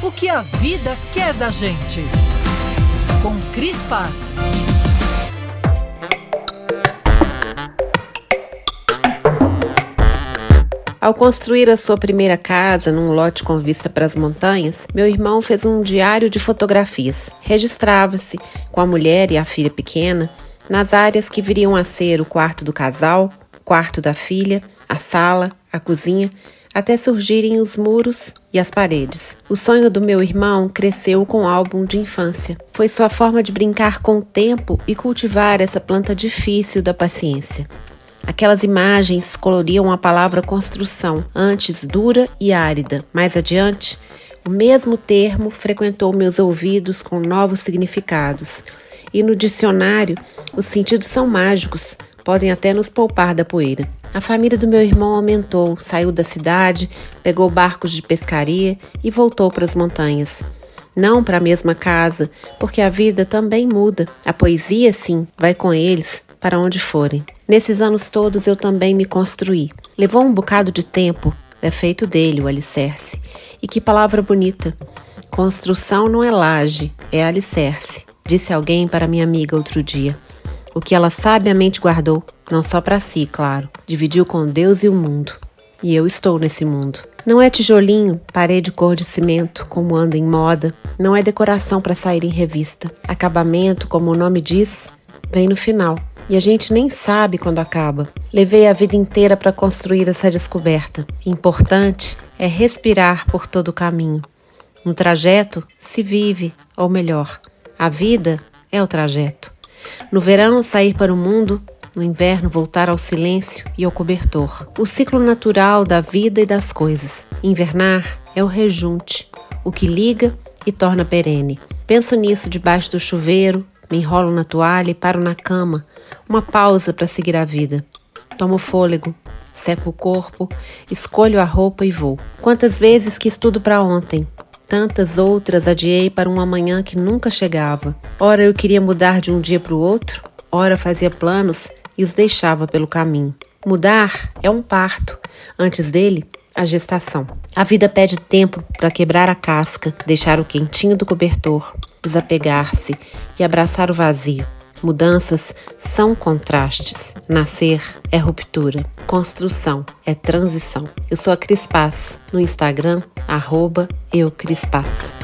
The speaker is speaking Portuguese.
O que a vida quer da gente. Com Cris Paz. Ao construir a sua primeira casa num lote com vista para as montanhas, meu irmão fez um diário de fotografias. Registrava-se com a mulher e a filha pequena nas áreas que viriam a ser o quarto do casal, o quarto da filha, a sala, a cozinha, até surgirem os muros e as paredes. O sonho do meu irmão cresceu com o álbum de infância. Foi sua forma de brincar com o tempo e cultivar essa planta difícil da paciência. Aquelas imagens coloriam a palavra construção, antes dura e árida. Mais adiante, o mesmo termo frequentou meus ouvidos com novos significados. E no dicionário, os sentidos são mágicos, podem até nos poupar da poeira. A família do meu irmão aumentou, saiu da cidade, pegou barcos de pescaria e voltou para as montanhas. Não para a mesma casa, porque a vida também muda. A poesia, sim, vai com eles, para onde forem. Nesses anos todos eu também me construí. Levou um bocado de tempo, é feito dele o alicerce. E que palavra bonita! Construção não é laje, é alicerce, disse alguém para minha amiga outro dia. O que ela sabiamente guardou, não só para si, claro, dividiu com Deus e o mundo. E eu estou nesse mundo. Não é tijolinho, parede cor de cimento, como anda em moda. Não é decoração para sair em revista. Acabamento, como o nome diz, vem no final e a gente nem sabe quando acaba. Levei a vida inteira para construir essa descoberta. Importante é respirar por todo o caminho. No trajeto se vive, ou melhor, a vida é o trajeto. No verão, sair para o mundo, no inverno, voltar ao silêncio e ao cobertor. O ciclo natural da vida e das coisas. Invernar é o rejunte, o que liga e torna perene. Penso nisso debaixo do chuveiro, me enrolo na toalha e paro na cama, uma pausa para seguir a vida. Tomo fôlego, seco o corpo, escolho a roupa e vou. Quantas vezes que estudo para ontem, tantas outras adiei para um amanhã que nunca chegava. Ora eu queria mudar de um dia para o outro, ora fazia planos e os deixava pelo caminho. Mudar é um parto. Antes dele, a gestação. A vida pede tempo para quebrar a casca, deixar o quentinho do cobertor, desapegar-se e abraçar o vazio. Mudanças são contrastes. Nascer é ruptura. Construção é transição. Eu sou a Cris Paz, no Instagram, arroba eucrispaz.